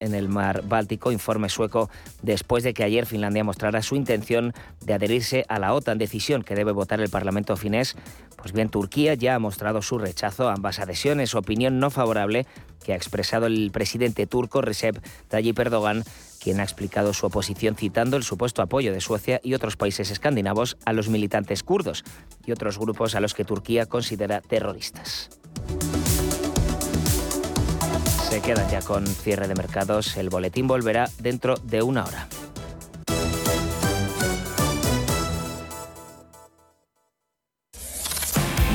en el mar Báltico, informe sueco, después de que ayer Finlandia mostrara su intención de adherirse a la OTAN, decisión que debe votar el Parlamento finés. Pues bien, Turquía ya ha mostrado su rechazo a ambas adhesiones, opinión no favorable que ha expresado el presidente turco Recep Tayyip Erdogan quien ha explicado su oposición citando el supuesto apoyo de Suecia y otros países escandinavos a los militantes kurdos y otros grupos a los que Turquía considera terroristas. Se quedan ya con cierre de mercados. El boletín volverá dentro de una hora.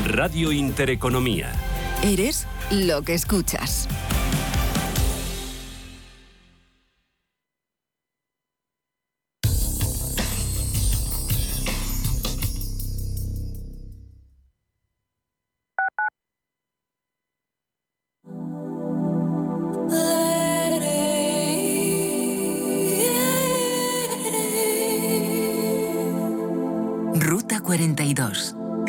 Radio Intereconomía. Eres lo que escuchas.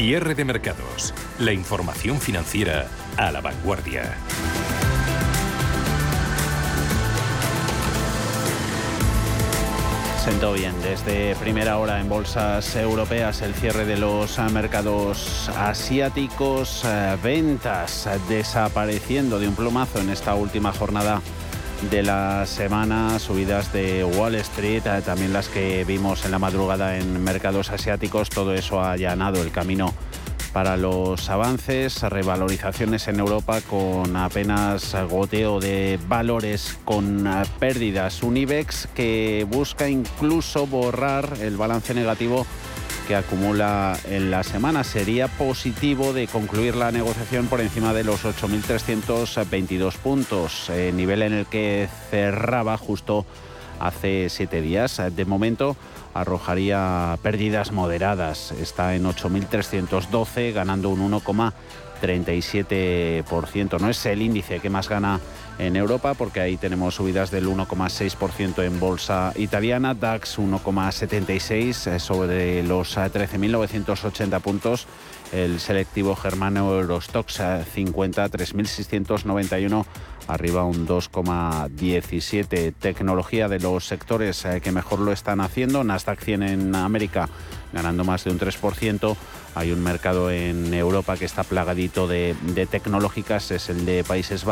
Cierre de mercados. La información financiera a la vanguardia. Sentó bien desde primera hora en bolsas europeas el cierre de los mercados asiáticos, eh, ventas desapareciendo de un plumazo en esta última jornada de la semana, subidas de Wall Street, eh, también las que vimos en la madrugada en mercados asiáticos, todo eso ha allanado el camino para los avances, revalorizaciones en Europa con apenas goteo de valores con eh, pérdidas. Un IBEX que busca incluso borrar el balance negativo que acumula en la semana. Sería positivo de concluir la negociación por encima de los 8.322 puntos, eh, nivel en el que cerraba justo hace siete días. De momento arrojaría pérdidas moderadas. Está en 8.312, ganando un 1,37%. No es el índice que más gana en Europa, porque ahí tenemos subidas del 1,6% en bolsa italiana, DAX 1,76 eh, sobre los 13.980 eh, puntos, el selectivo germano Eurostox 50, eh, 3.691 arriba un 2,17. Tecnología de los sectores que mejor lo están haciendo. Nasdaq 100 en América ganando más de un 3%. Hay un mercado en Europa que está plagadito de, tecnológicas, es el de Países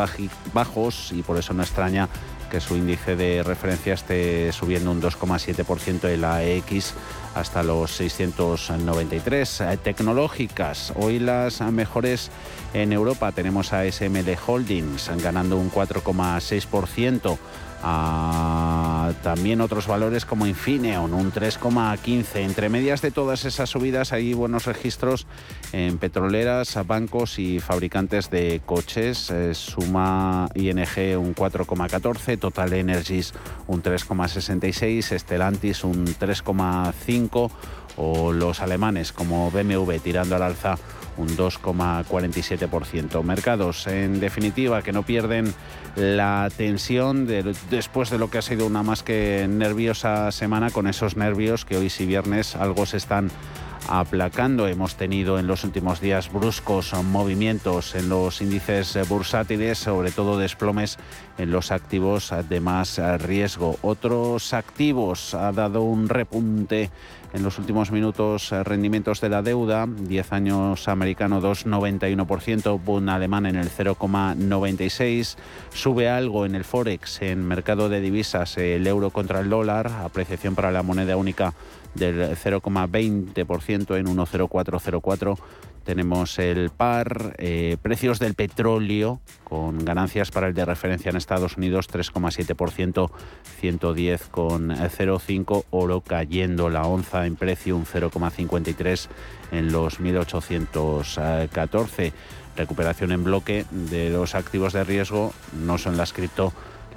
Bajos y por eso no extraña que su índice de referencia esté subiendo un 2,7% el AX hasta los 693. Eh, tecnológicas, hoy las mejores en Europa tenemos a SML Holdings ganando un 4,6% también otros valores como Infineon, un 3,15. Entre medias de todas esas subidas hay buenos registros en petroleras, bancos y fabricantes de coches. Eh, suma ING un 4,14, Total Energies un 3,66, Stellantis un 3,5 o los alemanes como BMW tirando al alza un 2,47%. Mercados, en definitiva, que no pierden la tensión después de lo que ha sido una más que nerviosa semana, con esos nervios que hoy sí viernes algo se están aplacando. Hemos tenido en los últimos días bruscos movimientos en los índices bursátiles, sobre todo desplomes en los activos de más riesgo. Otros activos ha dado un repunte en los últimos minutos rendimientos de la deuda, 10 años americano 2,91%, Bund alemán en el 0,96%, sube algo en el Forex, en mercado de divisas, el euro contra el dólar, apreciación para la moneda única del 0,20% en 1,0404. Tenemos el par, eh, precios del petróleo con ganancias para el de referencia en Estados Unidos 3,7%, 110,05, oro cayendo la onza en precio un 0,53 en los 1814. Recuperación en bloque de los activos de riesgo no son las cripto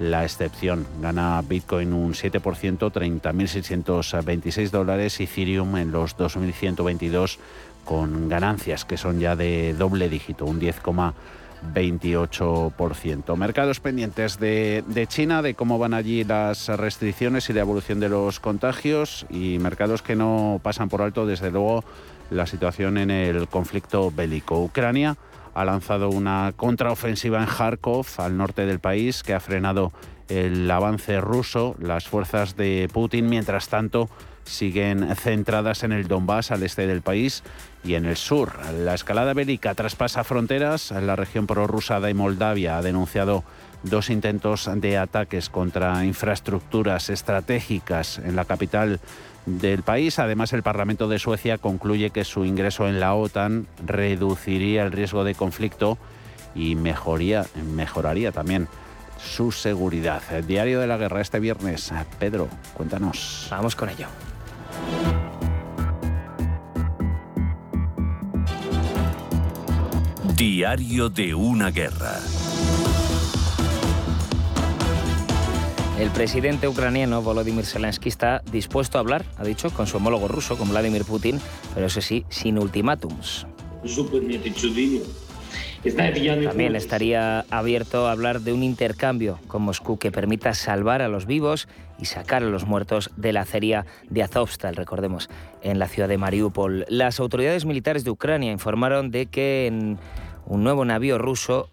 la excepción. Gana Bitcoin un 7%, 30.626 dólares, Ethereum en los 2.122 con ganancias que son ya de doble dígito, un 10,28%. Mercados pendientes de, China, de cómo van allí las restricciones y la evolución de los contagios y mercados que no pasan por alto, desde luego, la situación en el conflicto bélico. Ucrania ha lanzado una contraofensiva en Kharkov, al norte del país, que ha frenado el avance ruso. Las fuerzas de Putin, mientras tanto, siguen centradas en el Donbass, al este del país, y en el sur. La escalada bélica traspasa fronteras. La región prorrusa de Moldavia ha denunciado dos intentos de ataques contra infraestructuras estratégicas en la capital del país. Además, el Parlamento de Suecia concluye que su ingreso en la OTAN reduciría el riesgo de conflicto y mejoría, mejoraría también su seguridad. El diario de la guerra este viernes. Pedro, cuéntanos. Vamos con ello. Diario de una guerra. El presidente ucraniano Volodymyr Zelensky está dispuesto a hablar, ha dicho, con su homólogo ruso, con Vladimir Putin, pero eso sí, sin ultimátums. También estaría abierto a hablar de un intercambio con Moscú que permita salvar a los vivos y sacar a los muertos de la acería de Azovstal, recordemos, en la ciudad de Mariupol. Las autoridades militares de Ucrania informaron de que en un nuevo navío ruso,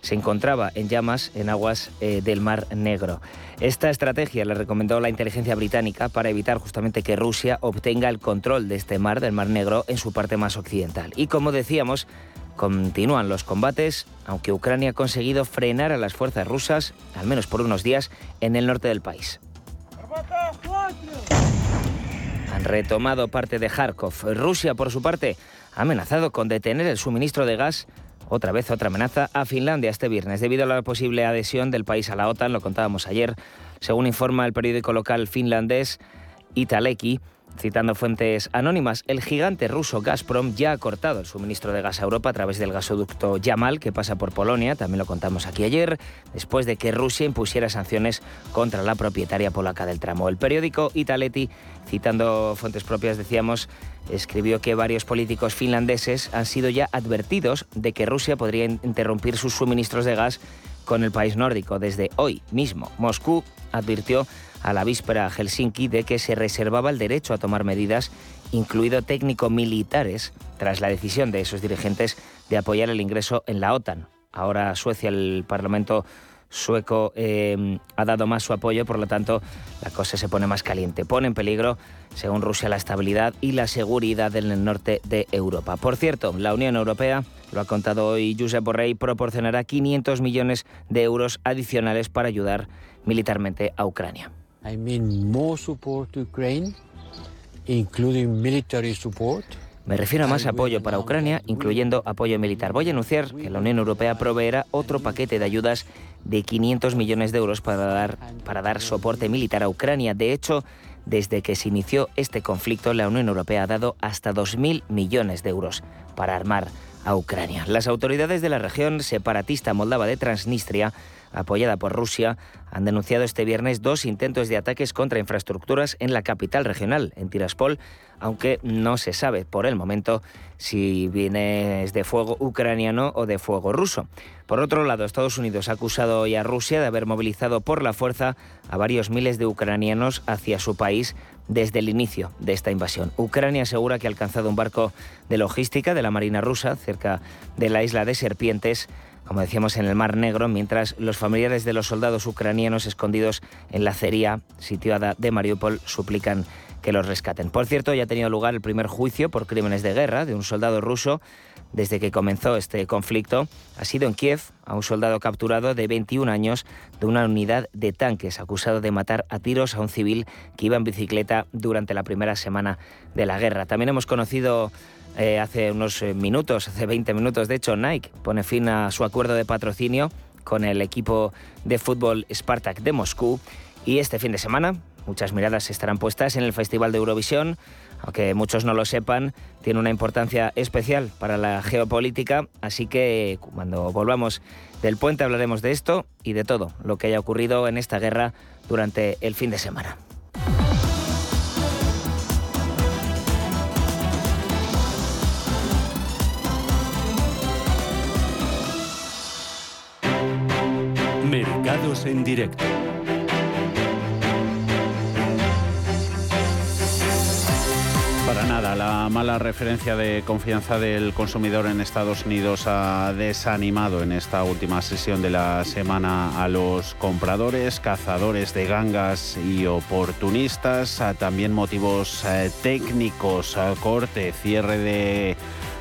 se encontraba en llamas en aguas eh, del Mar Negro. Esta estrategia la recomendó la inteligencia británica para evitar justamente que Rusia obtenga el control de este mar, del Mar Negro, en su parte más occidental. Y como decíamos, continúan los combates, aunque Ucrania ha conseguido frenar a las fuerzas rusas, al menos por unos días, en el norte del país. Han retomado parte de Kharkov. Rusia, por su parte, ha amenazado con detener el suministro de gas otra vez otra amenaza a Finlandia este viernes debido a la posible adhesión del país a la OTAN, lo contábamos ayer, según informa el periódico local finlandés Italeki. Citando fuentes anónimas, el gigante ruso Gazprom ya ha cortado el suministro de gas a Europa a través del gasoducto Yamal, que pasa por Polonia, también lo contamos aquí ayer, después de que Rusia impusiera sanciones contra la propietaria polaca del tramo. El periódico Italeti, citando fuentes propias, decíamos, escribió que varios políticos finlandeses han sido ya advertidos de que Rusia podría interrumpir sus suministros de gas con el país nórdico desde hoy mismo. Moscú advirtió a la víspera a Helsinki de que se reservaba el derecho a tomar medidas, incluido técnico-militares, tras la decisión de esos dirigentes de apoyar el ingreso en la OTAN. Ahora Suecia, el Parlamento sueco eh, ha dado más su apoyo, por lo tanto la cosa se pone más caliente. Pone en peligro, según Rusia, la estabilidad y la seguridad en el norte de Europa. Por cierto, la Unión Europea, lo ha contado hoy Josep Borrell, proporcionará 500 millones de euros adicionales para ayudar militarmente a Ucrania. I mean more support to Ukraine, including military support. Me refiero a más apoyo para Ucrania, incluyendo apoyo militar. Voy a anunciar que la Unión Europea proveerá otro paquete de ayudas de 500 millones de euros para dar, para dar soporte militar a Ucrania. De hecho, desde que se inició este conflicto, la Unión Europea ha dado hasta 2.000 millones de euros para armar a Ucrania. Las autoridades de la región separatista moldava de Transnistria apoyada por Rusia, han denunciado este viernes dos intentos de ataques contra infraestructuras en la capital regional, en Tiraspol, aunque no se sabe por el momento si viene de fuego ucraniano o de fuego ruso. Por otro lado, Estados Unidos ha acusado hoy a Rusia de haber movilizado por la fuerza a varios miles de ucranianos hacia su país desde el inicio de esta invasión. Ucrania asegura que ha alcanzado un barco de logística de la Marina rusa cerca de la isla de Serpientes como decíamos, en el Mar Negro, mientras los familiares de los soldados ucranianos escondidos en la acería situada de Mariupol suplican que los rescaten. Por cierto, ya ha tenido lugar el primer juicio por crímenes de guerra de un soldado ruso desde que comenzó este conflicto. Ha sido en Kiev a un soldado capturado de 21 años de una unidad de tanques acusado de matar a tiros a un civil que iba en bicicleta durante la primera semana de la guerra. También hemos conocido eh, hace unos eh, minutos, hace 20 minutos, de hecho, Nike pone fin a su acuerdo de patrocinio con el equipo de fútbol Spartak de Moscú. Y este fin de semana, muchas miradas estarán puestas en el Festival de Eurovisión. Aunque muchos no lo sepan, tiene una importancia especial para la geopolítica, así que cuando volvamos del puente hablaremos de esto y de todo lo que haya ocurrido en esta guerra durante el fin de semana. En directo. Para nada, la mala referencia de confianza del consumidor en Estados Unidos ha desanimado en esta última sesión de la semana a los compradores, cazadores de gangas y oportunistas, también motivos eh, técnicos, corte, cierre de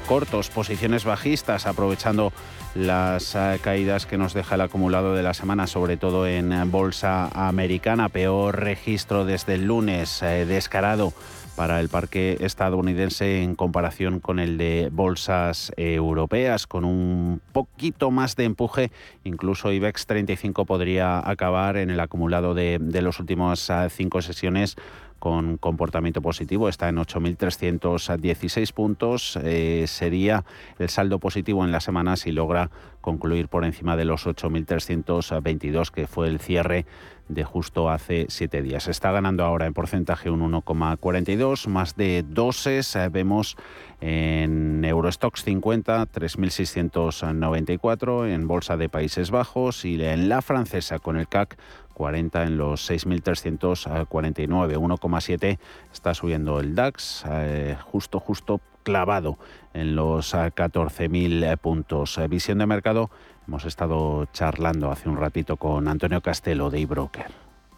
cortos, posiciones bajistas, aprovechando las eh, caídas que nos deja el acumulado de la semana, sobre todo en bolsa americana. Peor registro desde el lunes, eh, descarado para el parque estadounidense en comparación con el de bolsas europeas, con un poquito más de empuje. Incluso IBEX 35 podría acabar en el acumulado de, de las últimas eh, cinco sesiones con comportamiento positivo, está en 8.316 puntos. Eh, sería el saldo positivo en la semana si logra concluir por encima de los 8.322, que fue el cierre de justo hace siete días. Está ganando ahora en porcentaje un 1,42, más de doses. Eh, vemos en Eurostox 50, 3.694, en Bolsa de Países Bajos y en la francesa con el CAC 40 en los 6.349, 1,7 está subiendo el DAX, eh, justo, justo clavado en los 14.000 eh, puntos. Eh, visión de mercado, hemos estado charlando hace un ratito con Antonio Castelo de eBroker.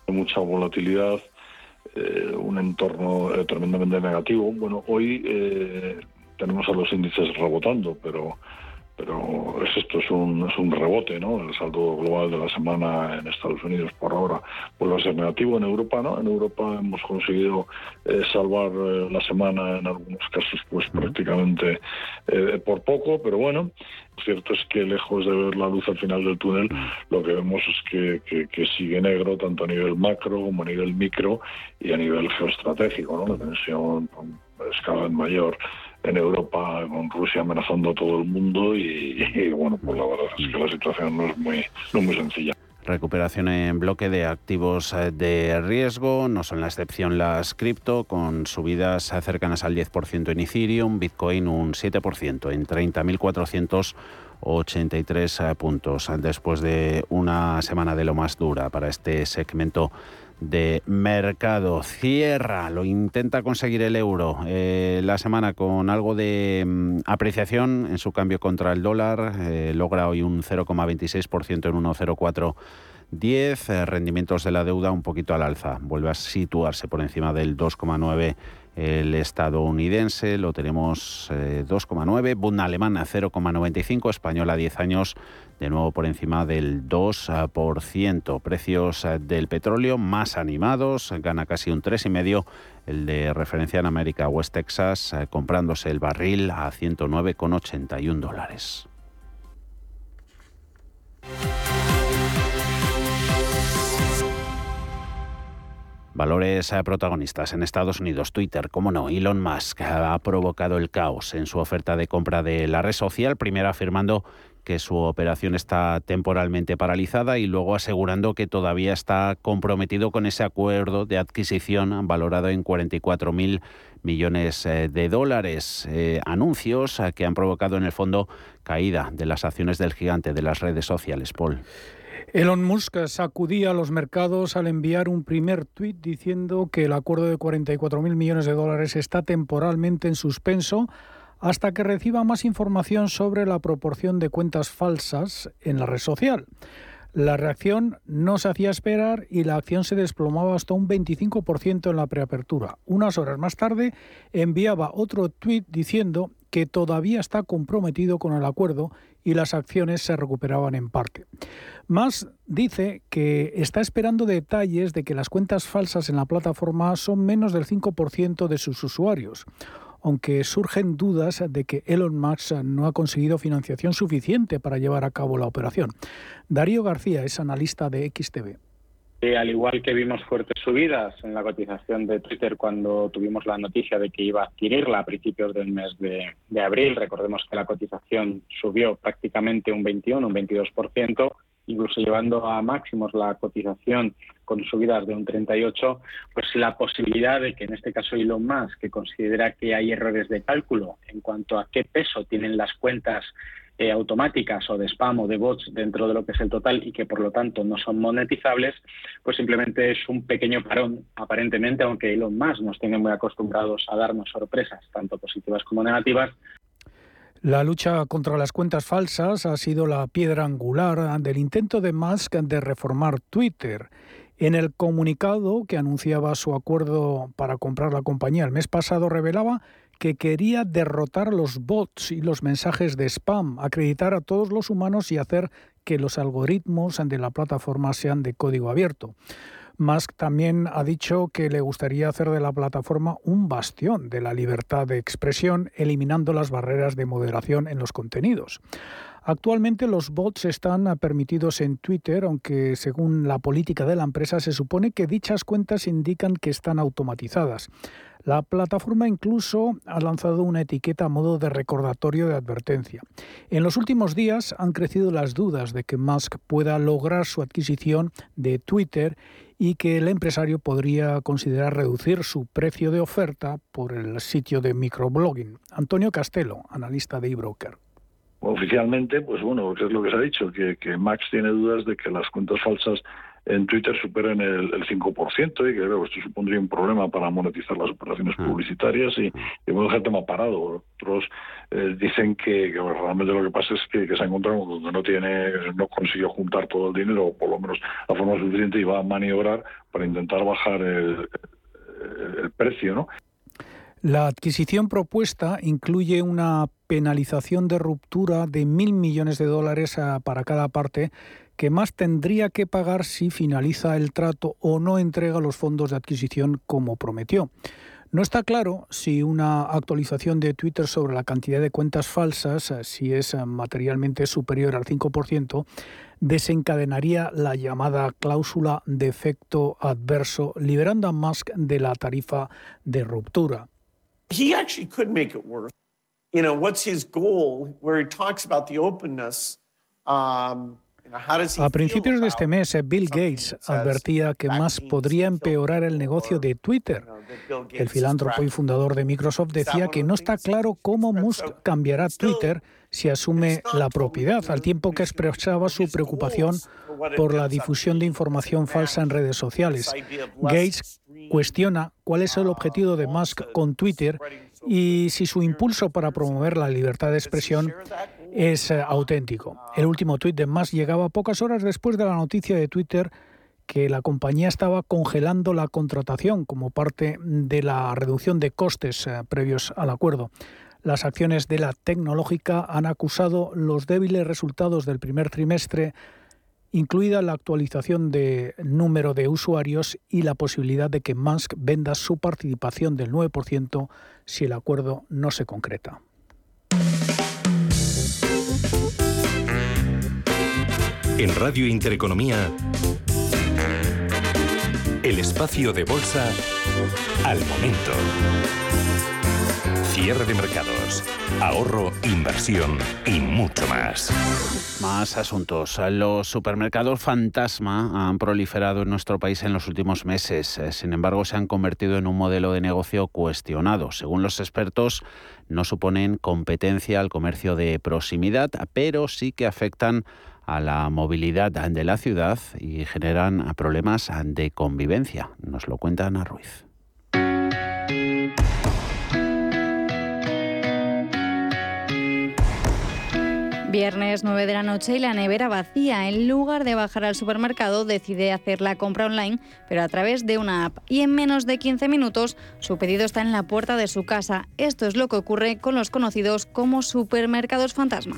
Mucha volatilidad, un entorno tremendamente negativo. Bueno, hoy tenemos a los índices rebotando, pero pero es esto es un, es un rebote, ¿no? El saldo global de la semana en Estados Unidos por ahora vuelve a ser negativo. En Europa, ¿no? En Europa hemos conseguido eh, salvar eh, la semana en algunos casos, pues prácticamente eh, por poco, pero bueno, lo cierto es que lejos de ver la luz al final del túnel, lo que vemos es que, que, sigue negro tanto a nivel macro como a nivel micro y a nivel geoestratégico, ¿no? La tensión es cada vez mayor en Europa con Rusia amenazando a todo el mundo y, bueno, pues la verdad es que la situación no es muy, no muy sencilla. Recuperación en bloque de activos eh, de riesgo, no son la excepción las cripto, con subidas cercanas al 10% en Ethereum, Bitcoin un 7% en 30.483 eh, puntos, después de una semana de lo más dura para este segmento de mercado. Cierra, lo intenta conseguir el euro eh, la semana con algo de mm, apreciación en su cambio contra el dólar. Eh, logra hoy un 0,26% en 1,0410. Eh, rendimientos de la deuda un poquito al alza. Vuelve a situarse por encima del 2,9 el estadounidense lo tenemos 2,9, Bund alemana 0,95, española 10 años de nuevo por encima del 2%. Precios eh, del petróleo más animados, gana casi un 3,5 el de referencia en América, West Texas, eh, comprándose el barril a 109,81 dólares. Valores eh, protagonistas en Estados Unidos. Twitter, como no, Elon Musk ha provocado el caos en su oferta de compra de la red social, primero afirmando que su operación está temporalmente paralizada y luego asegurando que todavía está comprometido con ese acuerdo de adquisición valorado en 44.000 millones eh, de dólares. Eh, anuncios que han provocado en el fondo caída de las acciones del gigante de las redes sociales. Paul. Elon Musk sacudía a los mercados al enviar un primer tuit diciendo que el acuerdo de 44.000 millones de dólares está temporalmente en suspenso hasta que reciba más información sobre la proporción de cuentas falsas en la red social. La reacción no se hacía esperar y la acción se desplomaba hasta un 25% en la preapertura. Unas horas más tarde enviaba otro tuit diciendo que todavía está comprometido con el acuerdo y las acciones se recuperaban en parte. Más dice que está esperando detalles de que las cuentas falsas en la plataforma son menos del 5% de sus usuarios aunque surgen dudas de que Elon Musk no ha conseguido financiación suficiente para llevar a cabo la operación. Darío García es analista de XTV. Eh, al igual que vimos fuertes subidas en la cotización de Twitter cuando tuvimos la noticia de que iba a adquirirla a principios del mes de, de abril, recordemos que la cotización subió prácticamente un 21, un 22%, incluso llevando a máximos la cotización con subidas de un 38, pues la posibilidad de que en este caso Elon Musk, que considera que hay errores de cálculo en cuanto a qué peso tienen las cuentas eh, automáticas o de spam o de bots dentro de lo que es el total y que por lo tanto no son monetizables, pues simplemente es un pequeño parón, aparentemente, aunque Elon Musk nos tiene muy acostumbrados a darnos sorpresas, tanto positivas como negativas, la lucha contra las cuentas falsas ha sido la piedra angular del intento de Musk de reformar Twitter. En el comunicado que anunciaba su acuerdo para comprar la compañía el mes pasado revelaba que quería derrotar los bots y los mensajes de spam, acreditar a todos los humanos y hacer que los algoritmos de la plataforma sean de código abierto. Musk también ha dicho que le gustaría hacer de la plataforma un bastión de la libertad de expresión, eliminando las barreras de moderación en los contenidos. Actualmente los bots están permitidos en Twitter, aunque según la política de la empresa se supone que dichas cuentas indican que están automatizadas. La plataforma incluso ha lanzado una etiqueta a modo de recordatorio de advertencia. En los últimos días han crecido las dudas de que Musk pueda lograr su adquisición de Twitter y que el empresario podría considerar reducir su precio de oferta por el sitio de microblogging. Antonio Castelo, analista de eBroker. Oficialmente, pues bueno, ¿qué es lo que se ha dicho? Que, que Max tiene dudas de que las cuentas falsas en Twitter superen el, el 5% y que esto supondría un problema para monetizar las operaciones ah. publicitarias y, y bueno, el tema parado. Otros eh, dicen que, realmente lo que pasa es que, se ha encontrado donde no tiene, no consiguió juntar todo el dinero, o por lo menos la forma suficiente, y va a maniobrar para intentar bajar el, el precio, ¿no? La adquisición propuesta incluye una penalización de ruptura de mil millones de dólares ah, para cada parte que más tendría que pagar si finaliza el trato o no entrega los fondos de adquisición como prometió. No está claro si una actualización de Twitter sobre la cantidad de cuentas falsas, eh, si es eh, materialmente superior al 5%, desencadenaría la llamada cláusula de efecto adverso, liberando a Musk de la tarifa de ruptura. He actually could make it. You know, what's his goal where he talks about the openness um, a principios de este mes, Bill Gates advertía que más podría empeorar el negocio de Twitter. El filántropo y fundador de Microsoft decía que no está claro cómo Musk cambiará Twitter si asume la propiedad, al tiempo que expresaba su preocupación por la difusión de información falsa en redes sociales. Gates cuestiona cuál es el objetivo de Musk con Twitter y si su impulso para promover la libertad de expresión es eh, auténtico. El último tuit de Musk llegaba pocas horas después de la noticia de Twitter que la compañía estaba congelando la contratación como parte de la reducción de costes eh, previos al acuerdo. Las acciones de la tecnológica han acusado los débiles resultados del primer trimestre, incluida la actualización de número de usuarios y la posibilidad de que Musk venda su participación del 9% si el acuerdo no se concreta. En Radio Intereconomía, el espacio de bolsa al momento. Cierre de mercados, ahorro, inversión y mucho más. Más asuntos. Los supermercados fantasma han proliferado en nuestro país en los últimos meses. Sin embargo, se han convertido en un modelo de negocio cuestionado. Según los expertos, no suponen competencia al comercio de proximidad, pero sí que afectan a la movilidad de la ciudad y generan problemas de convivencia. Nos lo cuenta Ana Ruiz. Viernes 9 de la noche y la nevera vacía. En lugar de bajar al supermercado, decide hacer la compra online, pero a través de una app. Y en menos de 15 minutos, su pedido está en la puerta de su casa. Esto es lo que ocurre con los conocidos como supermercados fantasma.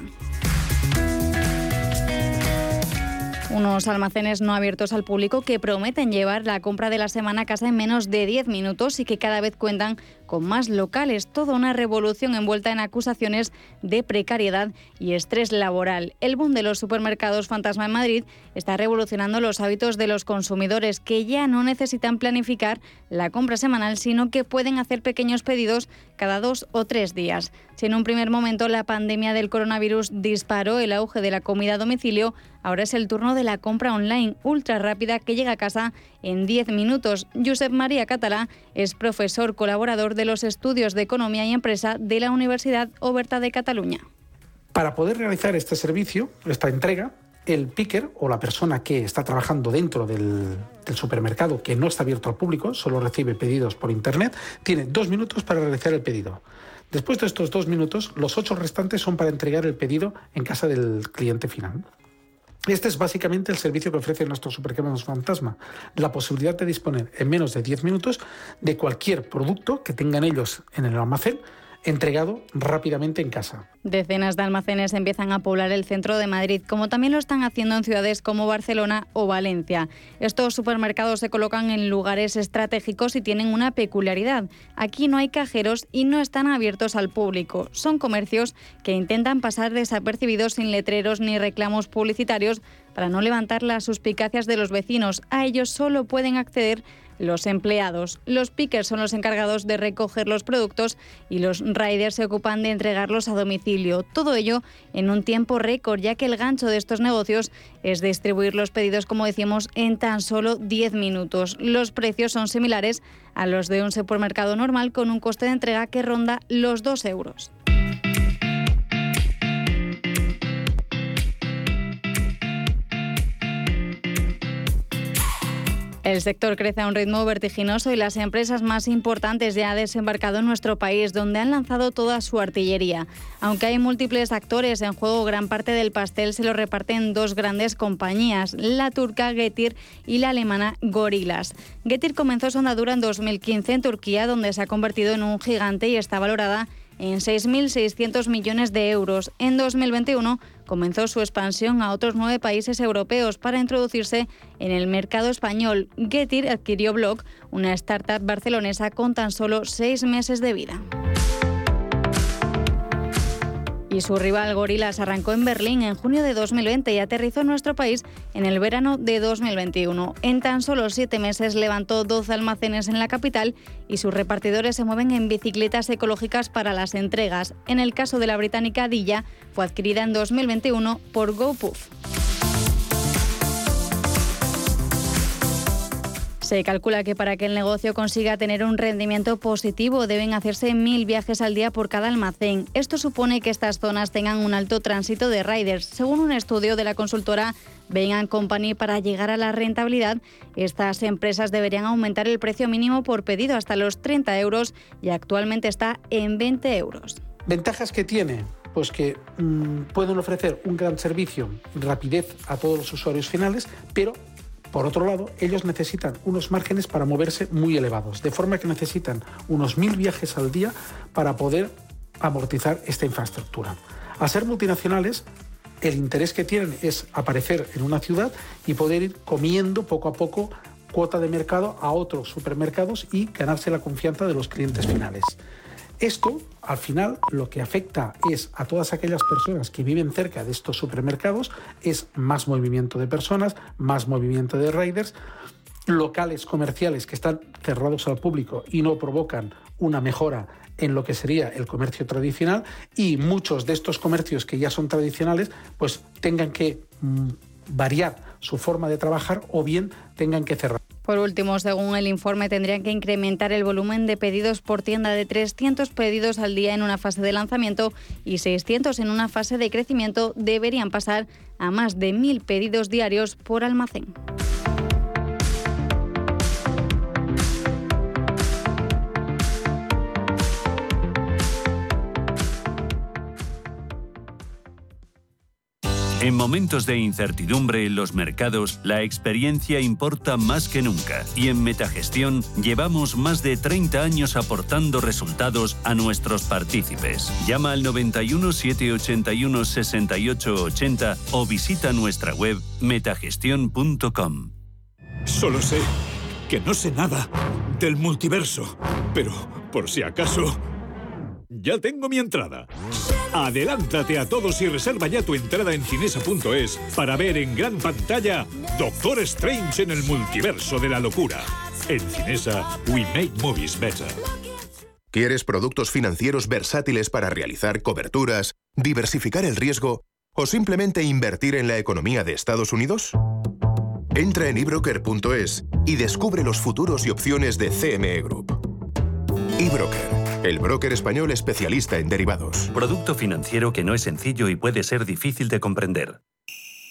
Unos almacenes no abiertos al público que prometen llevar la compra de la semana a casa en menos de 10 minutos y que cada vez cuentan con más locales. Toda una revolución envuelta en acusaciones de precariedad y estrés laboral. El boom de los supermercados fantasma en Madrid está revolucionando los hábitos de los consumidores que ya no necesitan planificar la compra semanal, sino que pueden hacer pequeños pedidos cada dos o tres días. Si en un primer momento la pandemia del coronavirus disparó el auge de la comida a domicilio, ahora es el turno de la compra online ultra rápida que llega a casa en 10 minutos. Josep María Catalá es profesor colaborador de los estudios de Economía y Empresa de la Universidad Oberta de Cataluña. Para poder realizar este servicio, esta entrega, el picker o la persona que está trabajando dentro del, del, supermercado que no está abierto al público, solo recibe pedidos por internet, tiene dos minutos para realizar el pedido. Después de estos dos minutos, los ocho restantes son para entregar el pedido en casa del cliente final. Este es básicamente el servicio que ofrece nuestro supermercados fantasma, la posibilidad de disponer en menos de 10 minutos de cualquier producto que tengan ellos en el almacén entregado rápidamente en casa. Decenas de almacenes empiezan a poblar el centro de Madrid, como también lo están haciendo en ciudades como Barcelona o Valencia. Estos supermercados se colocan en lugares estratégicos y tienen una peculiaridad. Aquí no hay cajeros y no están abiertos al público. Son comercios que intentan pasar desapercibidos sin letreros ni reclamos publicitarios para no levantar las suspicacias de los vecinos. A ellos solo pueden acceder los empleados. Los pickers son los encargados de recoger los productos y los riders se ocupan de entregarlos a domicilio. Todo ello en un tiempo récord, ya que el gancho de estos negocios es distribuir los pedidos, como decimos, en tan solo 10 minutos. Los precios son similares a los de un supermercado normal con un coste de entrega que ronda los 2 euros. El sector crece a un ritmo vertiginoso y las empresas más importantes ya han desembarcado en nuestro país, donde han lanzado toda su artillería. Aunque hay múltiples actores en juego, gran parte del pastel se lo reparten dos grandes compañías, la turca Getir y la alemana Gorillas. Getir comenzó su andadura en 2015 en Turquía, donde se ha convertido en un gigante y está valorada en 6.600 millones de euros. En 2021 comenzó su expansión a otros nueve países europeos para introducirse en el mercado español. Getir adquirió Block, una startup barcelonesa con tan solo seis meses de vida y su rival Gorilas arrancó en Berlín en junio de 2020 y aterrizó en nuestro país en el verano de 2021. En tan solo siete meses levantó 12 almacenes en la capital y sus repartidores se mueven en bicicletas ecológicas para las entregas. En el caso de la británica Dilla, fue adquirida en 2021 por GoPuff. Se calcula que para que el negocio consiga tener un rendimiento positivo deben hacerse mil viajes al día por cada almacén. Esto supone que estas zonas tengan un alto tránsito de riders. Según un estudio de la consultora Bain Company, para llegar a la rentabilidad, estas empresas deberían aumentar el precio mínimo por pedido hasta los 30 euros y actualmente está en 20 euros. ¿Ventajas que tiene? Pues que mm, pueden ofrecer un gran servicio rapidez a todos los usuarios finales, pero por otro lado, ellos necesitan unos márgenes para moverse muy elevados, de forma que necesitan unos mil viajes al día para poder amortizar esta infraestructura. A ser multinacionales, el interés que tienen es aparecer en una ciudad y poder ir comiendo poco a poco cuota de mercado a otros supermercados y ganarse la confianza de los clientes finales. Esto, al final, lo que afecta es a todas aquellas personas que viven cerca de estos supermercados, es más movimiento de personas, más movimiento de riders, locales comerciales que están cerrados al público y no provocan una mejora en lo que sería el comercio tradicional y muchos de estos comercios que ya son tradicionales pues tengan que mm, variar su forma de trabajar o bien tengan que cerrar. Por último, según el informe, tendrían que incrementar el volumen de pedidos por tienda de 300 pedidos al día en una fase de lanzamiento y 600 en una fase de crecimiento. Deberían pasar a más de 1.000 pedidos diarios por almacén. En momentos de incertidumbre en los mercados, la experiencia importa más que nunca y en Metagestión llevamos más de 30 años aportando resultados a nuestros partícipes. Llama al 91 781 68 80 o visita nuestra web metagestión.com. Solo sé que no sé nada del multiverso, pero por si acaso ya tengo mi entrada. Adelántate a todos y reserva ya tu entrada en cinesa.es para ver en gran pantalla Doctor Strange en el multiverso de la locura. En Cinesa, we make movies better. ¿Quieres productos financieros versátiles para realizar coberturas, diversificar el riesgo o simplemente invertir en la economía de Estados Unidos? Entra en ebroker.es y descubre los futuros y opciones de CME Group. eBroker el broker español especialista en derivados. Producto financiero que no es sencillo y puede ser difícil de comprender.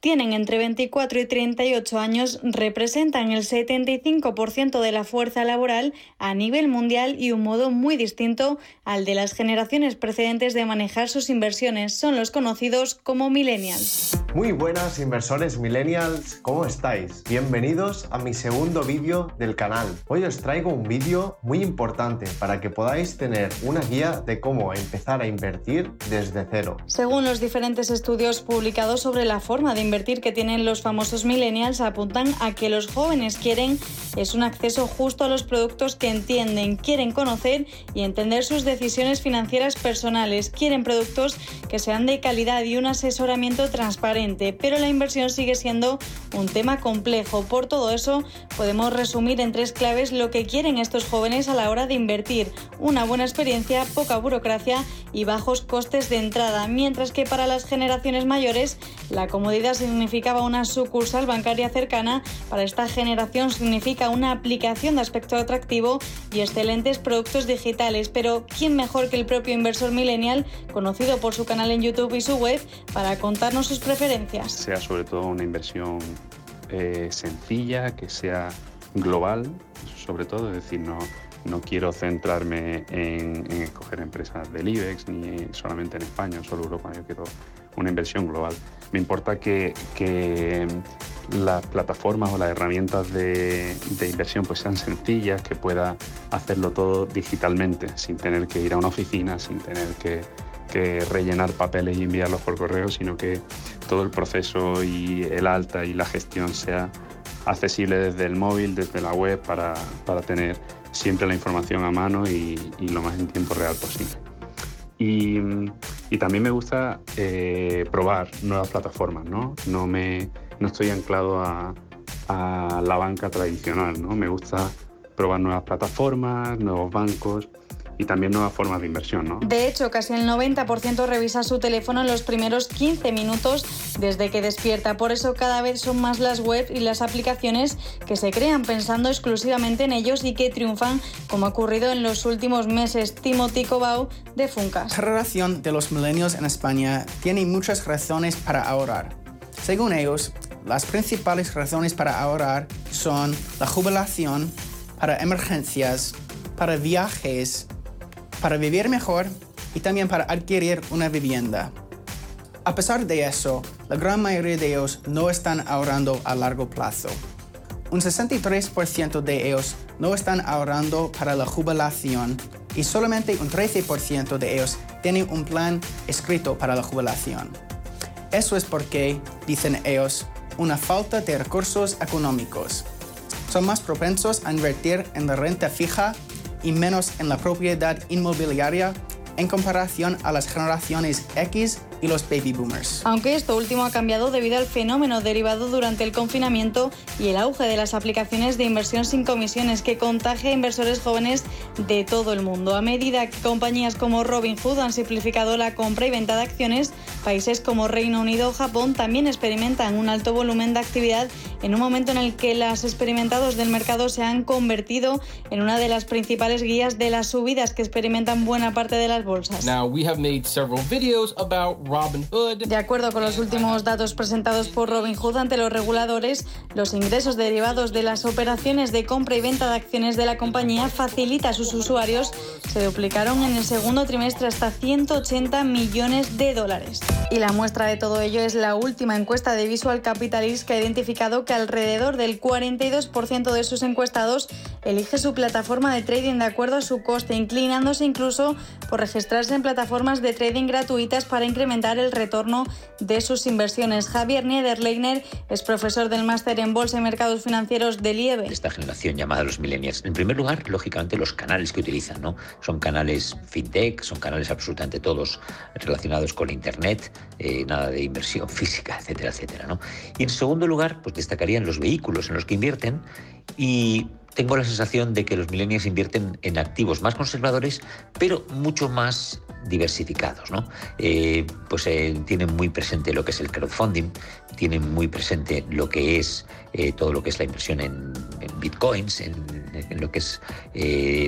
tienen entre 24 y 38 años, representan el 75% de la fuerza laboral a nivel mundial y un modo muy distinto al de las generaciones precedentes de manejar sus inversiones. Son los conocidos como millennials. Muy buenas inversores millennials, ¿cómo estáis? Bienvenidos a mi segundo vídeo del canal. Hoy os traigo un vídeo muy importante para que podáis tener una guía de cómo empezar a invertir desde cero. Según los diferentes estudios publicados sobre la forma de invertir, que tienen los famosos millennials apuntan a que los jóvenes quieren es un acceso justo a los productos que entienden, quieren conocer y entender sus decisiones financieras personales, quieren productos que sean de calidad y un asesoramiento transparente, pero la inversión sigue siendo un tema complejo. Por todo eso, podemos resumir en tres claves lo que quieren estos jóvenes a la hora de invertir. Una buena experiencia, poca burocracia y bajos costes de entrada, mientras que para las generaciones mayores la comodidad significaba una sucursal bancaria cercana, para esta generación significa una aplicación de aspecto atractivo y excelentes productos digitales. Pero ¿quién mejor que el propio inversor millennial, conocido por su canal en YouTube y su web, para contarnos sus preferencias? Sea sobre todo una inversión eh, sencilla, que sea global, sobre todo, es decir, no, No quiero centrarme en, escoger empresas del IBEX ni solamente en España, solo Europa. Yo quiero una inversión global. Me importa que, las plataformas o las herramientas de, inversión pues sean sencillas, que pueda hacerlo todo digitalmente, sin tener que ir a una oficina, sin tener que, rellenar papeles y enviarlos por correo, sino que todo el proceso y el alta y la gestión sea accesible desde el móvil, desde la web, para, tener siempre la información a mano y, lo más en tiempo real posible. Y, también me gusta eh, probar nuevas plataformas, ¿no? No, me, no estoy anclado a, a la banca tradicional, ¿no? Me gusta probar nuevas plataformas, nuevos bancos y también nuevas formas de inversión. ¿no? De hecho, casi el 90% revisa su teléfono en los primeros 15 minutos desde que despierta. Por eso cada vez son más las webs y las aplicaciones que se crean pensando exclusivamente en ellos y que triunfan, como ha ocurrido en los últimos meses. Timothy Cobau de Funcas. La relación de los milenios en España tiene muchas razones para ahorrar. Según ellos, las principales razones para ahorrar son la jubilación, para emergencias, para viajes, para vivir mejor y también para adquirir una vivienda. A pesar de eso, la gran mayoría de ellos no están ahorrando a largo plazo. Un 63% de ellos no están ahorrando para la jubilación y solamente un 13% de ellos tienen un plan escrito para la jubilación. Eso es porque, dicen ellos, una falta de recursos económicos. Son más propensos a invertir en la renta fija y menos en la propiedad inmobiliaria en comparación a las generaciones X y los baby boomers. Aunque esto último ha cambiado debido al fenómeno derivado durante el confinamiento y el auge de las aplicaciones de inversión sin comisiones que contagia a inversores jóvenes de todo el mundo. A medida que compañías como Robinhood han simplificado la compra y venta de acciones, países como Reino Unido o Japón también experimentan un alto volumen de actividad en un momento en el que las experimentados del mercado se han convertido en una de las principales guías de las subidas que experimentan buena parte de las bolsas. De acuerdo con los últimos datos presentados por Robinhood ante los reguladores, los ingresos derivados de las operaciones de compra y venta de acciones de la compañía facilita a sus usuarios se duplicaron en el segundo trimestre hasta 180 millones de dólares. Y la muestra de todo ello es la última encuesta de Visual Capitalist que ha identificado que alrededor del 42% de sus encuestados elige su plataforma de trading de acuerdo a su coste, inclinándose incluso por registrarse en plataformas de trading gratuitas para incrementar el retorno de sus inversiones. Javier Niederleiner es profesor del máster en Bolsa y Mercados Financieros de Lieve. Esta generación llamada los millennials. En primer lugar, lógicamente, los canales que utilizan, ¿no? Son canales fintech, son canales absolutamente todos relacionados con Internet, eh, nada de inversión física, etcétera, etcétera, ¿no? Y en segundo lugar, pues destacarían los vehículos en los que invierten y tengo la sensación de que los millennials invierten en activos más conservadores, pero mucho más diversificados. ¿no? Eh, pues eh, tienen muy presente lo que es el crowdfunding, tienen muy presente lo que es eh, todo lo que es la inversión en, bitcoins, en, lo que es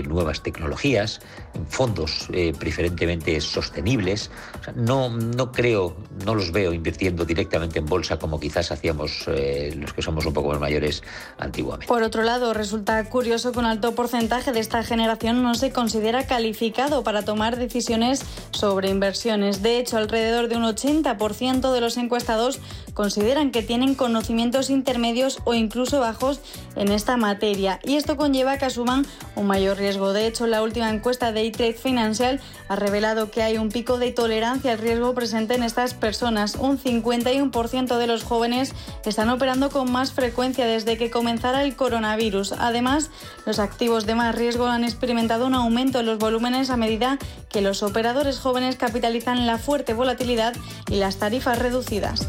nuevas tecnologías, en fondos preferentemente sostenibles. no, no creo, no los veo invirtiendo directamente en bolsa como quizás hacíamos los que somos un poco más mayores antiguamente. Por otro lado, resulta curioso que un alto porcentaje de esta generación no se considera calificado para tomar decisiones sobre inversiones. De hecho, alrededor de un 80% de los encuestados consideran que tienen conocimientos intermedios o incluso bajos en esta materia y esto conlleva que asuman un mayor riesgo. De hecho, la última encuesta de E-Trade Financial ha revelado que hay un pico de tolerancia al riesgo presente en estas personas. Un 51% de los jóvenes están operando con más frecuencia desde que comenzara el coronavirus. Además, los activos de más riesgo han experimentado un aumento en los volúmenes a medida que los operadores jóvenes capitalizan la fuerte volatilidad y las tarifas reducidas.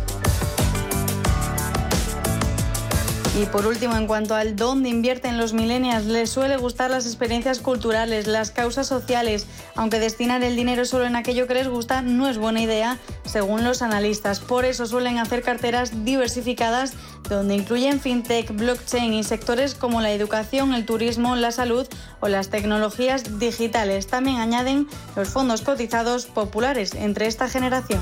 Y por último, en cuanto al dónde invierten los millennials, les suele gustar las experiencias culturales, las causas sociales, aunque destinar el dinero solo en aquello que les gusta no es buena idea, según los analistas. Por eso suelen hacer carteras diversificadas donde incluyen fintech, blockchain y sectores como la educación, el turismo, la salud o las tecnologías digitales. También añaden los fondos cotizados populares entre esta generación.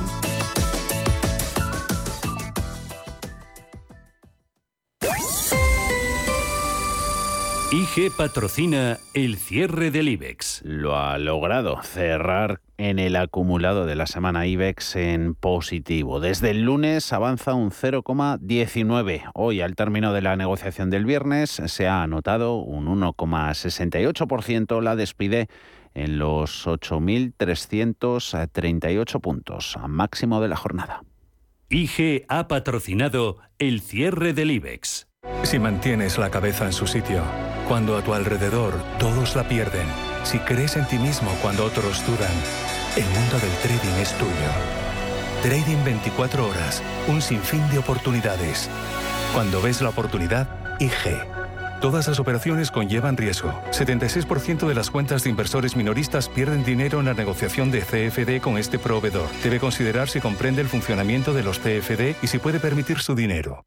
IG patrocina el cierre del IBEX. Lo ha logrado cerrar en el acumulado de la semana IBEX en positivo. Desde el lunes avanza un 0,19. Hoy, al término de la negociación del viernes, se ha anotado un 1,68%. La despide en los 8.338 puntos, máximo de la jornada. IG ha patrocinado el cierre del IBEX. Si mantienes la cabeza en su sitio, cuando a tu alrededor todos la pierden, si crees en ti mismo cuando otros dudan, el mundo del trading es tuyo. Trading 24 horas, un sinfín de oportunidades. Cuando ves la oportunidad, IG. Todas las operaciones conllevan riesgo. 76% de las cuentas de inversores minoristas pierden dinero en la negociación de CFD con este proveedor. Debe considerar si comprende el funcionamiento de los CFD y si puede permitir su dinero.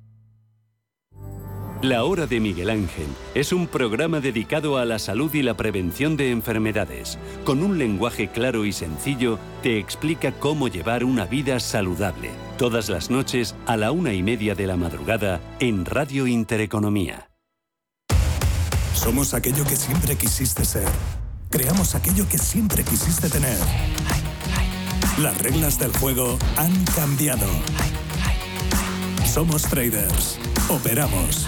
La Hora de Miguel Ángel es un programa dedicado a la salud y la prevención de enfermedades. Con un lenguaje claro y sencillo, te explica cómo llevar una vida saludable. Todas las noches a la una y media de la madrugada en Radio Intereconomía. Somos aquello que siempre quisiste ser. Creamos aquello que siempre quisiste tener. Las reglas del juego han cambiado. Somos traders. Operamos.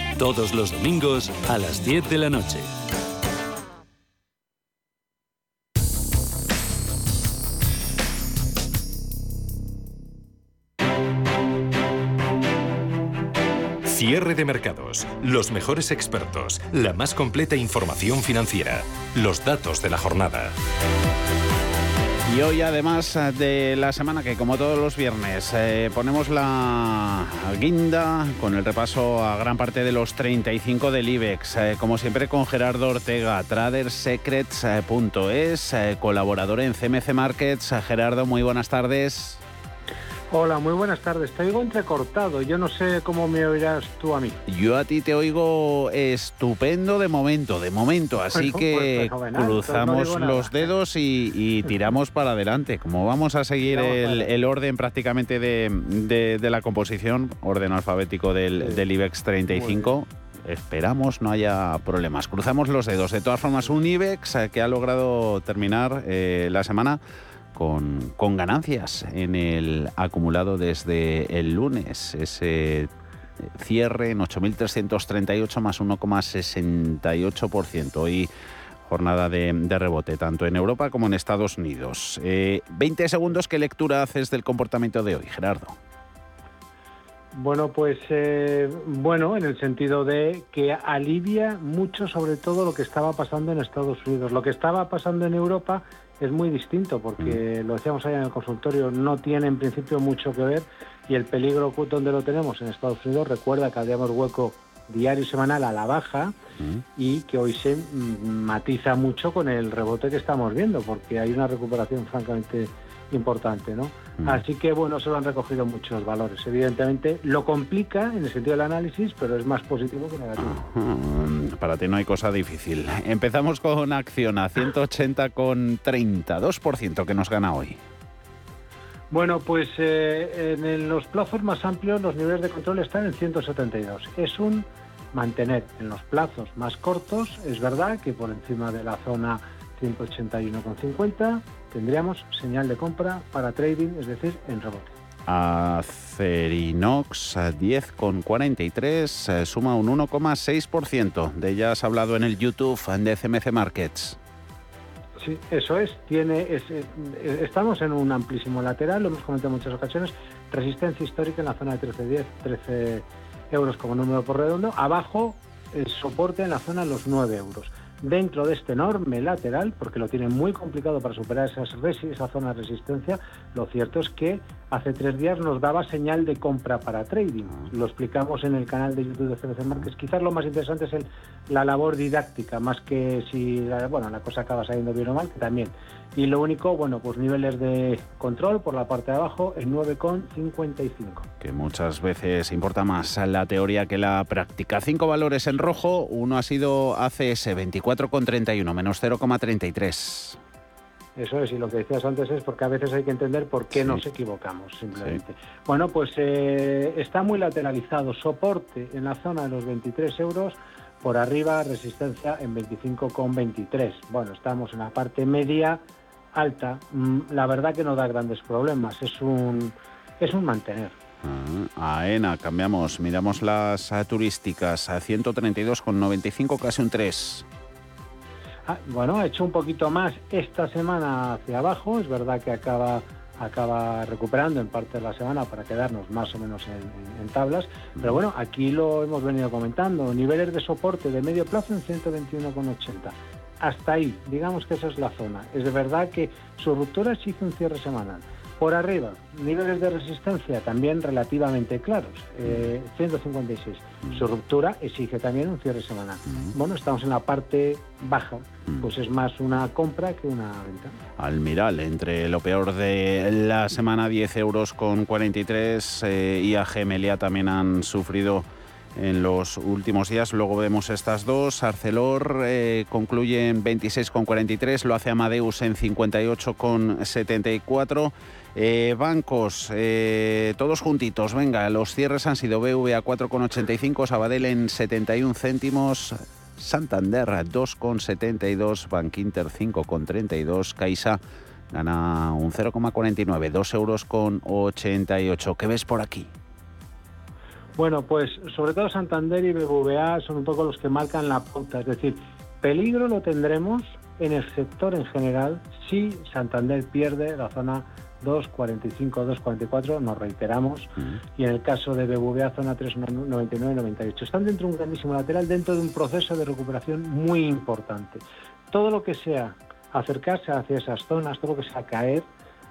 Todos los domingos a las 10 de la noche. Cierre de mercados, los mejores expertos, la más completa información financiera, los datos de la jornada. Y hoy además de la semana que como todos los viernes eh, ponemos la guinda con el repaso a gran parte de los 35 del IBEX, eh, como siempre con Gerardo Ortega, tradersecrets.es, eh, colaborador en CMC Markets. Gerardo, muy buenas tardes. Hola, muy buenas tardes. Te oigo entrecortado. Yo no sé cómo me oirás tú a mí. Yo a ti te oigo estupendo de momento, de momento. Así Bueno, que pues cruzamos no los dedos y, y tiramos para adelante. Como vamos a seguir el, el orden prácticamente de, de- de la composición, orden alfabético del, del IBEX 35. Esperamos no haya problemas. Cruzamos los dedos. De todas formas, un IBEX eh, que ha logrado terminar eh, la semana con, ganancias en el acumulado desde el lunes. Ese cierre en 8.338 más 1,68%. Hoy jornada de, rebote, tanto en Europa como en Estados Unidos. Eh, 20 segundos, ¿qué lectura haces del comportamiento de hoy, Gerardo? Bueno, pues eh, bueno, en el sentido de que alivia mucho sobre todo lo que estaba pasando en Estados Unidos. Lo que estaba pasando en Europa es muy distinto porque lo decíamos allá en el consultorio, no tiene en principio mucho que ver y el peligro donde lo tenemos en Estados Unidos, recuerda que habíamos hueco diario y semanal a la baja y que hoy se mm, matiza mucho con el rebote que estamos viendo porque hay una recuperación francamente importante, ¿no? Mm. Así que bueno, se lo han recogido muchos valores. Evidentemente lo complica en el sentido del análisis, pero es más positivo que negativo. Mm, Para ti no hay cosa difícil. Empezamos con acción a 180 con 32% que nos gana hoy. Bueno, pues eh, en los plazos más amplios los niveles de control están en 172. Es un mantener en los plazos más cortos. Es verdad que por encima de la zona 181,50 tendríamos señal de compra para trading, es decir, en rebote. Acerinox a 10,43 eh, suma un 1,6%. De ella has hablado en el YouTube de CMC Markets. Sí, eso es. Tiene, es, eh, estamos en un amplísimo lateral, lo hemos comentado en muchas ocasiones. Resistencia histórica en la zona de 13,10, 13 euros como número por redondo. Abajo, el soporte en la zona de los 9 euros. Dentro de este enorme lateral, porque lo tiene muy complicado para superar esas esa zona de resistencia, lo cierto es que hace tres días nos daba señal de compra para trading. Lo explicamos en el canal de YouTube de CBC Markets. Quizás lo más interesante es el- la labor didáctica, más que si la, bueno, la cosa acaba saliendo bien o mal, que también. Y lo único, bueno, pues niveles de control por la parte de abajo en 9,55. que muchas veces importa más la teoría que la práctica. Cinco valores en rojo, uno ha sido ACS 24,31, menos 0,33. Eso es, y lo que decías antes es porque a veces hay que entender por qué nos equivocamos, simplemente. Bueno, pues eh, está muy lateralizado, soporte en la zona de los 23 euros, por arriba resistencia en 25,23. Bueno, estamos en la parte media alta, Mm, la verdad que no da grandes problemas, es un, es un mantener. Ah, AENA, cambiamos, miramos las ah, turísticas a 132,95, casi un 3. Ah, bueno, ha hecho un poquito más esta semana hacia abajo. Es verdad que acaba, acaba recuperando en parte de la semana para quedarnos más o menos en, en- tablas. Pero bueno, aquí lo hemos venido comentando. Niveles de soporte de medio plazo en 121,80. Hasta ahí, digamos que esa es la zona. Es de verdad que su ruptura exige un cierre semanal. Por arriba, niveles de resistencia también relativamente claros, eh, 156. Su ruptura exige también un cierre semanal. Bueno, estamos en la parte baja, pues es más una compra que una venta. Almiral, entre lo peor de la semana, 10 euros con 43. eh, IAG Melia también han sufrido en los últimos días. Luego vemos estas dos. Arcelor eh, concluye en 26,43. Lo hace Amadeus en 58,74. Eh, bancos, eh, todos juntitos. Venga, los cierres han sido BVA 4,85, Sabadell en 71 céntimos. Santander 2,72, Bankinter 5,32, Caixa gana un 0,49, 2 euros con 88. ¿Qué ves por aquí? Bueno, pues sobre todo Santander y BBVA son un poco los que marcan la pauta. Es decir, peligro lo tendremos en el sector en general si Santander pierde la zona 2.45, 2.44, nos reiteramos, y en el caso de BBVA zona 3.99, 98. Están dentro de un grandísimo lateral, dentro de un proceso de recuperación muy importante. Todo lo que sea acercarse hacia esas zonas, todo lo que sea caer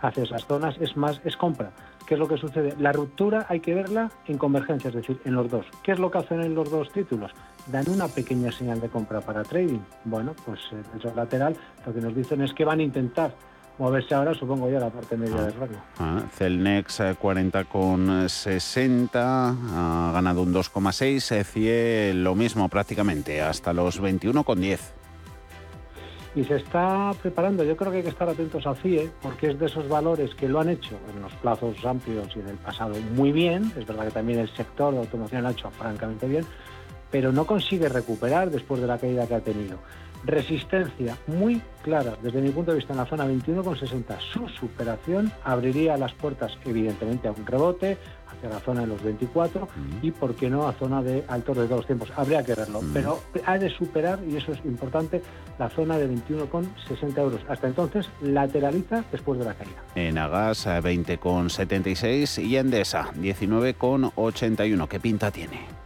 hacia esas zonas es más, es compra. ¿Qué es lo que sucede? La ruptura hay que verla en convergencia, es decir, en los dos. ¿Qué es lo que hacen en los dos títulos? Dan una pequeña señal de compra para trading. Bueno, pues eh, del lateral lo que nos dicen es que van a intentar moverse ahora, supongo yo, la parte media del rango. Ah, Celnex eh, 40 con 60, ha ganado un 2,6, eh, CIE lo mismo prácticamente, hasta los 21 con 10. y se está preparando. Yo creo que hay que estar atentos al CIE porque es de esos valores que lo han hecho en los plazos amplios y en el pasado muy bien. Es verdad que también el sector de automoción lo ha hecho francamente bien, pero no consigue recuperar después de la caída que ha tenido. Resistencia muy clara desde mi punto de vista en la zona 21,60. Su superación abriría las puertas evidentemente a un rebote hacia la zona de los 24 y por qué no a zona de altos de todos los tiempos. Habría que verlo, pero ha de superar, y eso es importante, la zona de 21,60 euros. Hasta entonces lateraliza después de la caída. En Agas eh, 20 con 76 y Endesa 19 con 81. ¿Qué pinta tiene?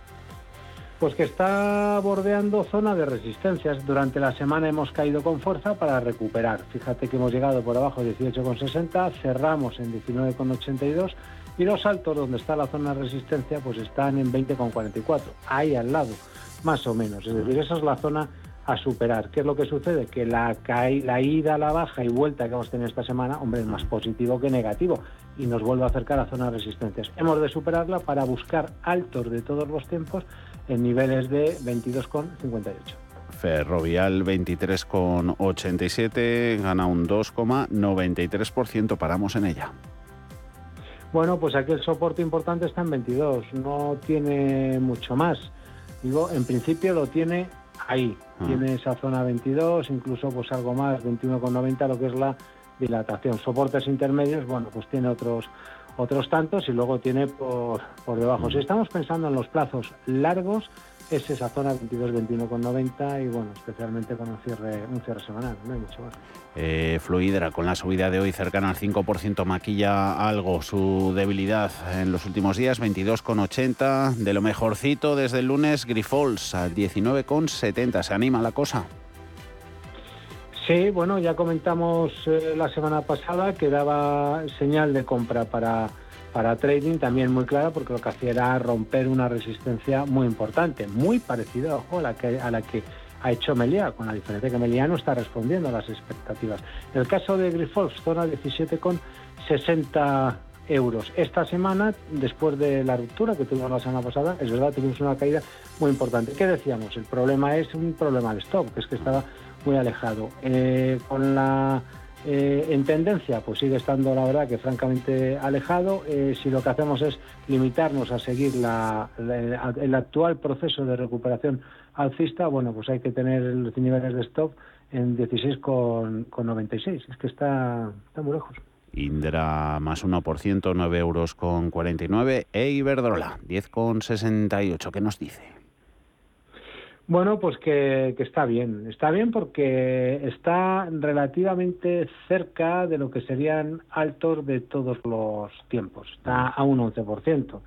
Pues que está bordeando zona de resistencias. Durante la semana hemos caído con fuerza para recuperar. Fíjate que hemos llegado por abajo de 18,60, cerramos en 19,82 y los altos donde está la zona de resistencia pues están en 20,44, ahí al lado, más o menos. Es decir, esa es la zona a superar. ¿Qué es lo que sucede? Que la, la ida a la baja y vuelta que hemos tenido esta semana, hombre, es más positivo que negativo y nos vuelve a acercar a zonas de resistencias. Hemos de superarla para buscar altos de todos los tiempos en niveles de 22,58. Ferrovial 23,87, gana un 2,93%, paramos en ella. Bueno, pues aquí el soporte importante está en 22, no tiene mucho más. Digo, en principio lo tiene ahí, ah. tiene esa zona 22, incluso pues algo más, 21,90, lo que es la dilatación. Soportes intermedios, bueno, pues tiene otros otros tantos y luego tiene por, por debajo. Si mm. estamos pensando en los plazos largos, es esa zona 22-21,90 y bueno, especialmente con un cierre, un cierre semanal, no hay mucho más. Eh, Fluidra, con la subida de hoy cercana al 5%, maquilla algo su debilidad en los últimos días, 22,80. De lo mejorcito desde el lunes, Grifols a 19,70. ¿Se anima la cosa? Sí, bueno, ya comentamos eh, la semana pasada que daba señal de compra para, para trading también muy clara porque lo que hacía era romper una resistencia muy importante, muy parecida a la que, a la que ha hecho Melia, con la diferencia que Melia no está respondiendo a las expectativas. En el caso de Grifols, zona 17,60 euros. Esta semana, después de la ruptura que tuvimos la semana pasada, es verdad, tuvimos una caída muy importante. ¿Qué decíamos? El problema es un problema de stop, que es que estaba muy alejado. Eh, con la eh, en tendencia, pues sigue estando la verdad que francamente alejado. Eh, si lo que hacemos es limitarnos a seguir la, el actual proceso de recuperación alcista, bueno, pues hay que tener los niveles de stop en 16,96. Es que está, muy lejos. Indra más 1%, 9 euros con 49. E Iberdrola, 10,68. ¿Qué nos dice? Bueno, pues que, está bien. Está bien porque está relativamente cerca de lo que serían altos de todos los tiempos. Está a un 11%.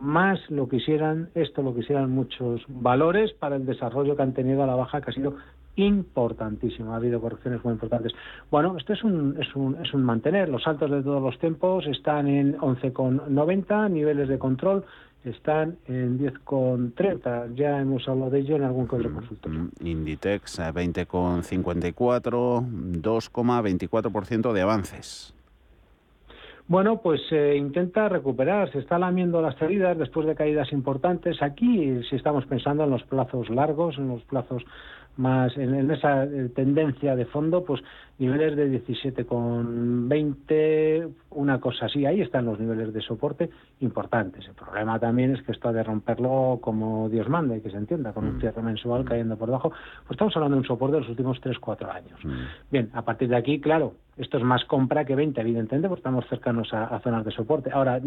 Más lo quisieran, esto lo quisieran muchos valores para el desarrollo que han tenido a la baja, que ha sido importantísimo. Ha habido correcciones muy importantes. Bueno, esto es un, es un, es un mantener. Los altos de todos los tiempos están en 11,90, niveles de control están en 10,30. Ya hemos hablado de ello en algún otro mm, consultorio. Mm, Inditex 20,54, 2,24% de avances. Bueno, pues se intenta recuperar, se está lamiendo las salidas después de caídas importantes. Aquí, si estamos pensando en los plazos largos, en los plazos más en, esa eh, tendencia de fondo, pues niveles de 17,20, una cosa así. Ahí están los niveles de soporte importantes. El problema también es que esto ha de romperlo como Dios manda y que se entienda, con un mm. cierre mensual cayendo por debajo. Pues estamos hablando de un soporte de los últimos 3-4 años. Mm. Bien, a partir de aquí, claro, esto es más compra que venta, evidentemente, porque estamos cercanos a zonas de soporte. Ahora,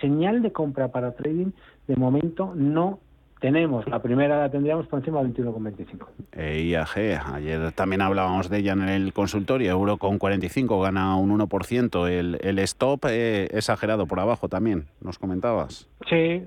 señal de compra para trading, de momento no tenemos. La primera la tendríamos por encima de 21,25. E IAG, ayer también hablábamos de ella en el consultorio, euro con 45 gana un 1%. El, el stop eh, exagerado por abajo también, nos comentabas. Sí,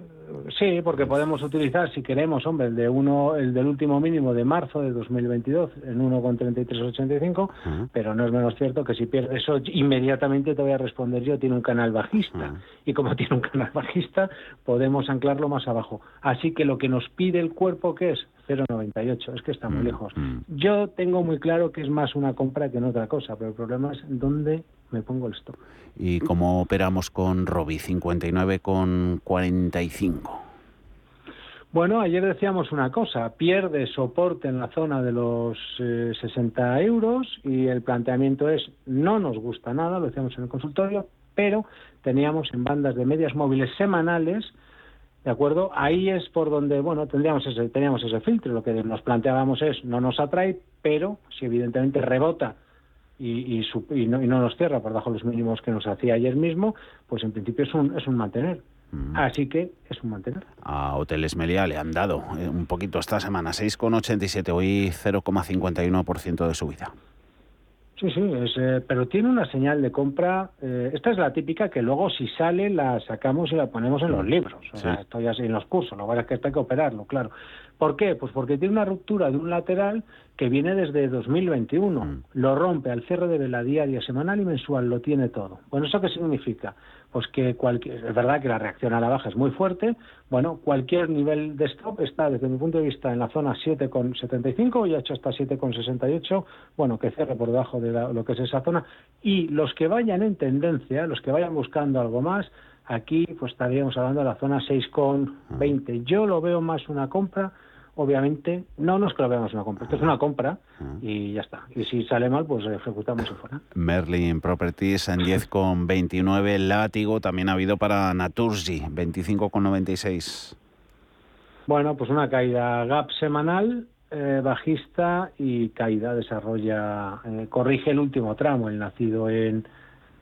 Sí, porque podemos utilizar, si queremos, hombre, el de uno, el del último mínimo de marzo de 2022 en 1,3385, pero no es menos cierto que si pierdes eso, inmediatamente te voy a responder yo, tiene un canal bajista. Y como tiene un canal bajista, podemos anclarlo más abajo. Así que lo que nos pide el cuerpo, ¿qué es? 0,98, es que está muy lejos. Yo tengo muy claro que es más una compra que no otra cosa, pero el problema es dónde me pongo el stop. ¿Y cómo operamos con Robi 59 con 45? Bueno, ayer decíamos una cosa, pierde soporte en la zona de los 60 eh, euros y el planteamiento es no nos gusta nada, lo decíamos en el consultorio, pero teníamos en bandas de medias móviles semanales, ¿de acuerdo? Ahí es por donde, bueno, tendríamos ese, teníamos ese filtro, lo que nos planteábamos es no nos atrae, pero si evidentemente rebota y, y, no, nos cierra por debajo de los mínimos que nos hacía ayer mismo, pues en principio es un, es un mantener. Mm. Así que es un mantener. A Hoteles Meliá le han dado eh, un poquito esta semana, 6,87, hoy 0,51% de subida. Sí, sí, eh, pero tiene una señal de compra. Eh, esta es la típica que luego si sale la sacamos y la ponemos en los mm. libros. O sea, esto ya en los cursos, lo que es que esto hay que operarlo, claro. ¿Por qué? Pues porque tiene una ruptura de un lateral que viene desde 2021. Mm. Lo rompe al cierre de vela diaria, semanal y mensual, lo tiene todo. Bueno, ¿eso qué significa? Pues que cualquier, es verdad que la reacción a la baja es muy fuerte. Bueno, cualquier nivel de stop está, desde mi punto de vista, en la zona 7,75 y ha hecho hasta 7,68. Bueno, que cierre por debajo de lo que es esa zona. Y los que vayan en tendencia, los que vayan buscando algo más, aquí pues estaríamos hablando de la zona 6,20. Mm. Yo lo veo más una compra obviamente, no nos veamos una compra, esto es una compra y ya está. Y si sale mal, pues ejecutamos y fuera. Merlin Properties en 10,29, látigo también ha habido para Naturgy, 25,96. Bueno, pues una caída gap semanal, eh, bajista y caída desarrolla, eh, corrige el último tramo, el nacido en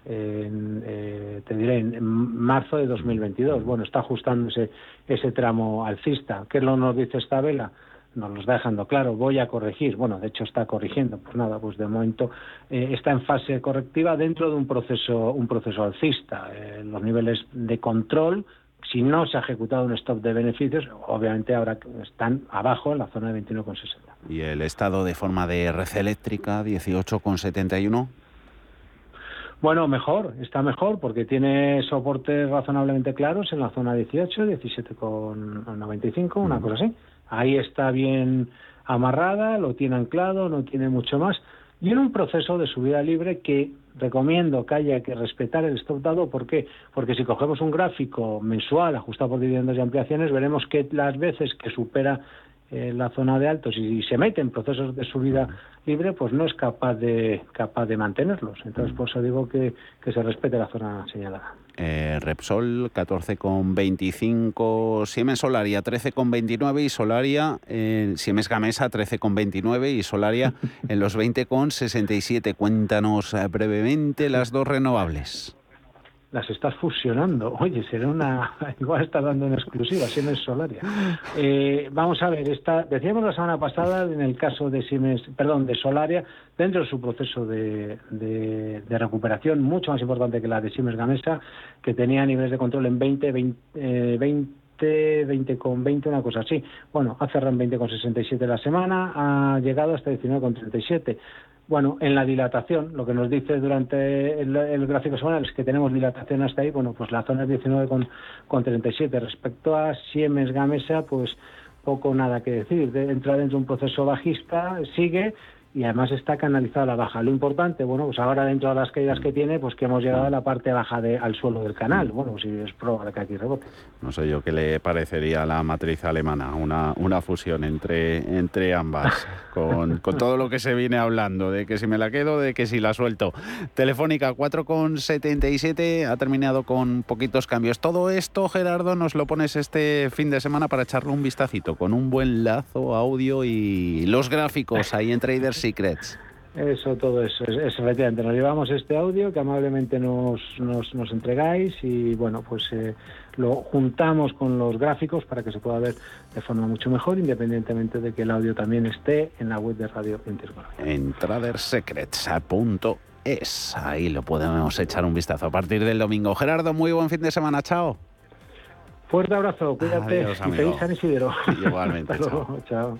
en, eh, te diré, en, marzo de 2022. Bueno, está ajustándose ese tramo alcista. ¿Qué lo nos dice esta vela? Nos lo está dejando claro, voy a corregir. Bueno, de hecho está corrigiendo. Pues nada, pues de momento eh, está en fase correctiva dentro de un proceso, un proceso alcista. Eh, los niveles de control, si no se ha ejecutado un stop de beneficios, obviamente ahora están abajo en la zona de 21,60. ¿Y el estado de forma de red eléctrica 18,71? Bueno, mejor, está mejor porque tiene soportes razonablemente claros en la zona 18, 17,95, una cosa así. Ahí está bien amarrada, lo tiene anclado, no tiene mucho más. Y en un proceso de subida libre que recomiendo que haya que respetar el stop dado. ¿Por qué? Porque si cogemos un gráfico mensual ajustado por dividendos y ampliaciones, veremos que las veces que supera en la zona de altos y, se mete en procesos de subida libre, pues no es capaz de capaz de mantenerlos. Entonces, por eso digo que, se respete la zona señalada. Eh, Repsol 14,25, Siemens Solaria 13,29 y Solaria, eh, Siemens Gamesa 13,29 y Solaria en los 20,67. Cuéntanos eh, brevemente las dos renovables las estás fusionando. Oye, será una. Igual estás dando una exclusiva, Siemens Solaria. Eh, vamos a ver, está, decíamos la semana pasada en el caso de Siemens, perdón, de Solaria, dentro de su proceso de, de, recuperación, mucho más importante que la de Siemens Gamesa, que tenía niveles de control en 20, 20, 20 20 con 20, una cosa así. Bueno, ha cerrado en 20,67 la semana, ha llegado hasta 19,37. Bueno, en la dilatación, lo que nos dice durante el, gráfico semanal es que tenemos dilatación hasta ahí, bueno, pues la zona es 19,37. Respecto a Siemens Gamesa, pues poco nada que decir. entra dentro de un proceso bajista, sigue y además está canalizada la baja. Lo importante, bueno, pues ahora dentro de las caídas que tiene, pues que hemos llegado a la parte baja de, al suelo del canal. Bueno, si es probable que aquí rebote. No sé yo qué le parecería a la matriz alemana, una, una fusión entre, entre ambas, con, con, todo lo que se viene hablando, de que si me la quedo, de que si la suelto. Telefónica 4,77 ha terminado con poquitos cambios. Todo esto, Gerardo, nos lo pones este fin de semana para echarle un vistacito, con un buen lazo, audio y los gráficos ahí en Traders Secrets. Eso, todo eso, es, efectivamente. Nos llevamos este audio que amablemente nos, nos, nos entregáis y bueno, pues eh, lo juntamos con los gráficos para que se pueda ver de forma mucho mejor, independientemente de que el audio también esté en la web de Radio Intersecolombia. En tradersecrets.es, ahí lo podemos echar un vistazo a partir del domingo. Gerardo, muy buen fin de semana, chao. Fuerte abrazo, cuídate y feliz San Isidro. Igualmente, chao. chao.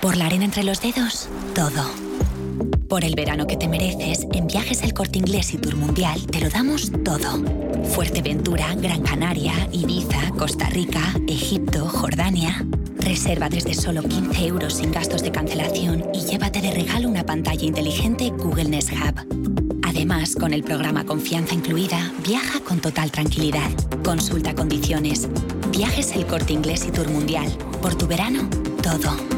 Por la arena entre los dedos, todo. Por el verano que te mereces, en Viajes El Corte Inglés y Tour Mundial te lo damos todo. Fuerteventura, Gran Canaria, Ibiza, Costa Rica, Egipto, Jordania. Reserva desde solo 15 euros sin gastos de cancelación y llévate de regalo una pantalla inteligente Google Nest Hub. Además, con el programa Confianza Incluida, viaja con total tranquilidad. Consulta condiciones. Viajes El Corte Inglés y Tour Mundial. Por tu verano, todo.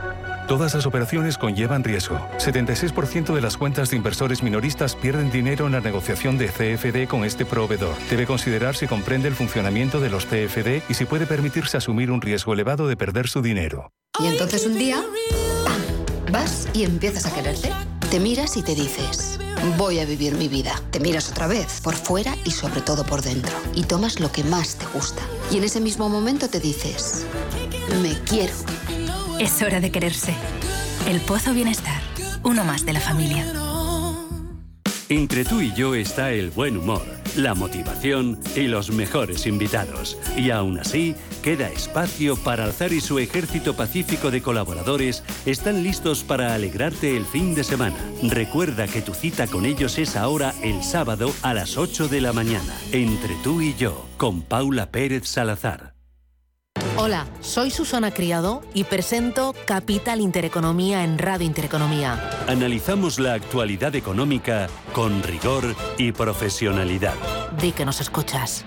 Todas las operaciones conllevan riesgo. 76% de las cuentas de inversores minoristas pierden dinero en la negociación de CFD con este proveedor. Debe considerar si comprende el funcionamiento de los CFD y si puede permitirse asumir un riesgo elevado de perder su dinero. Y entonces un día. Vas y empiezas a quererte. Te miras y te dices, voy a vivir mi vida. Te miras otra vez, por fuera y sobre todo por dentro. Y tomas lo que más te gusta. Y en ese mismo momento te dices, me quiero. Es hora de quererse. El Pozo Bienestar, uno más de la familia. Entre tú y yo está el buen humor, la motivación y los mejores invitados. Y aún así, queda espacio para Alzar y su ejército pacífico de colaboradores están listos para alegrarte el fin de semana. Recuerda que tu cita con ellos es ahora el sábado a las 8 de la mañana. Entre tú y yo, con Paula Pérez Salazar. Hola, soy Susana Criado y presento Capital Intereconomía en Radio Intereconomía. Analizamos la actualidad económica con rigor y profesionalidad. Di que nos escuchas.